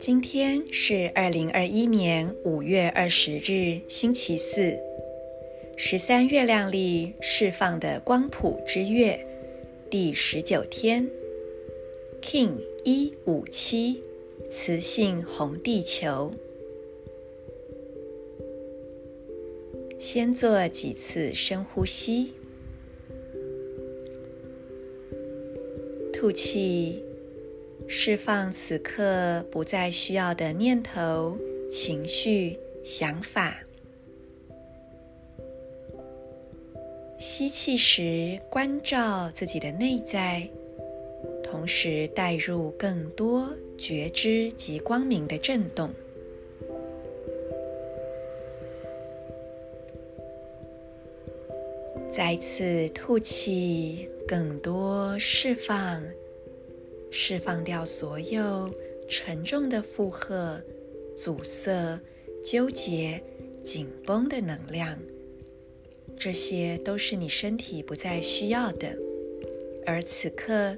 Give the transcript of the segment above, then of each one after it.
今天是二零二一年五月二十日，星期四，十三月亮历释放的光谱之月第十九天，King 一五七，雌性红地球。先做几次深呼吸，吐气。释放此刻不再需要的念头、情绪、想法。吸气时，关照自己的内在，同时带入更多觉知及光明的震动。再次吐气，更多释放。释放掉所有沉重的负荷、阻塞、纠结、紧绷的能量，这些都是你身体不再需要的，而此刻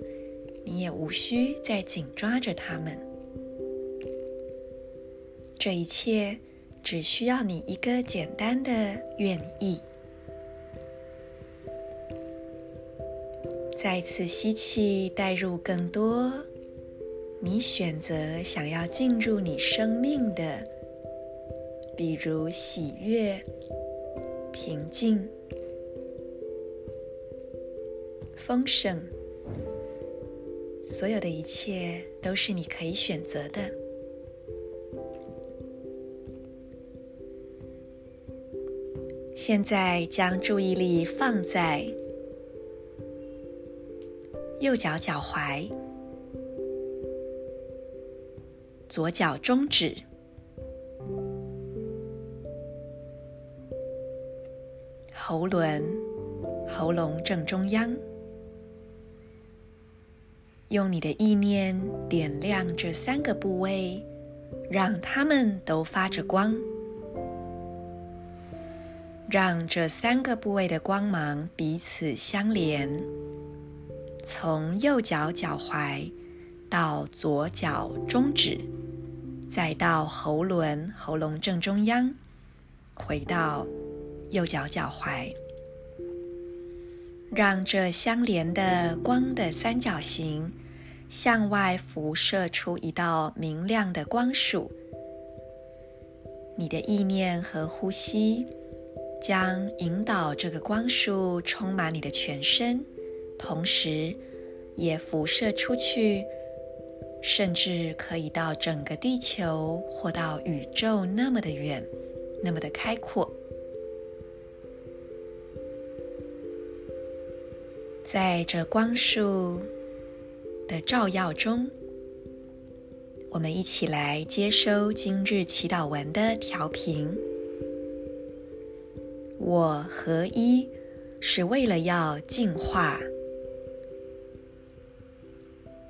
你也无需再紧抓着它们。这一切只需要你一个简单的愿意。再次吸气，带入更多你选择想要进入你生命的，比如喜悦、平静、丰盛，所有的一切都是你可以选择的。现在将注意力放在。右脚脚踝，左脚中指，喉轮，喉咙正中央。用你的意念点亮这三个部位，让它们都发着光，让这三个部位的光芒彼此相连。从右脚脚踝到左脚中指，再到喉轮喉咙正中央，回到右脚脚踝，让这相连的光的三角形向外辐射出一道明亮的光束。你的意念和呼吸将引导这个光束充满你的全身。同时，也辐射出去，甚至可以到整个地球或到宇宙那么的远，那么的开阔。在这光束的照耀中，我们一起来接收今日祈祷文的调频。我合一，是为了要净化。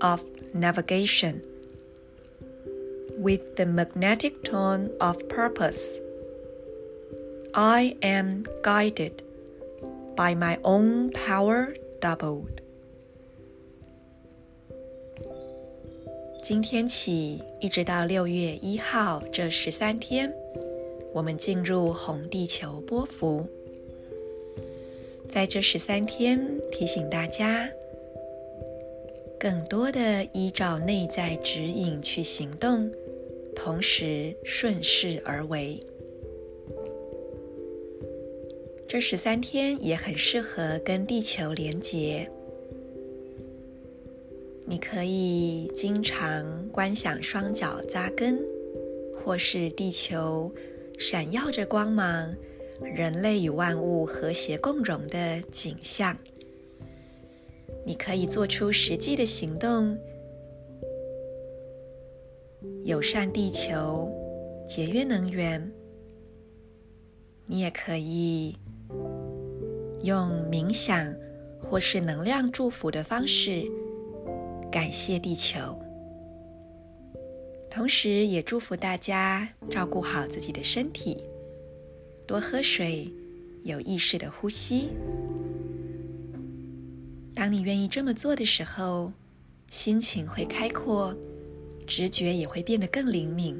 of navigation with the magnetic tone of purpose. I am guided by my own power doubled. 今天起，一直到六月一号这十三天，我们进入红地球波符。在这十三天，提醒大家。 更多的依照内在指引去行动，同时顺势而为。这十三天也很适合跟地球连结。你可以经常观想双脚扎根，或是地球闪耀着光芒，人类与万物和谐共荣的景象。你可以做出实际的行动，友善地球，节约能源。你也可以用冥想或是能量祝福的方式感谢地球，同时也祝福大家照顾好自己的身体，多喝水，有意识的呼吸。当你愿意这么做的时候，心情会开阔，直觉也会变得更灵敏，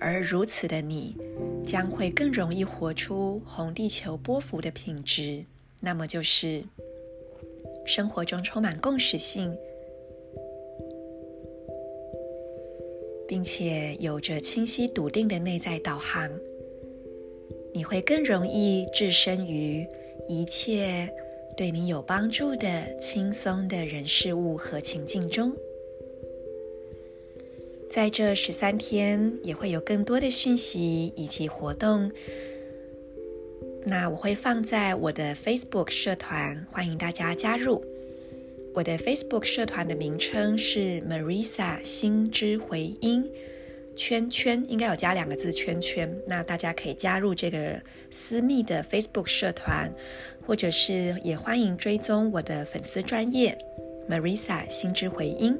而如此的你，将会更容易活出红地球波幅的品质。那么就是生活中充满共识性，并且有着清晰笃定的内在导航。你会更容易置身于一切。对你有帮助的、轻松的人事物和情境中，在这十三天也会有更多的讯息以及活动。那我会放在我的 Facebook 社团，欢迎大家加入。我的 Facebook 社团的名称是 Marisa 心之回音。圈圈应该有加两个字“圈圈”，那大家可以加入这个私密的 Facebook 社团，或者是也欢迎追踪我的粉丝专业 Marisa 心之回音。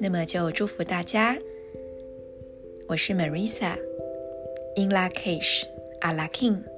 那么就祝福大家，我是 Marisa，In Lak'ech Ala K'in。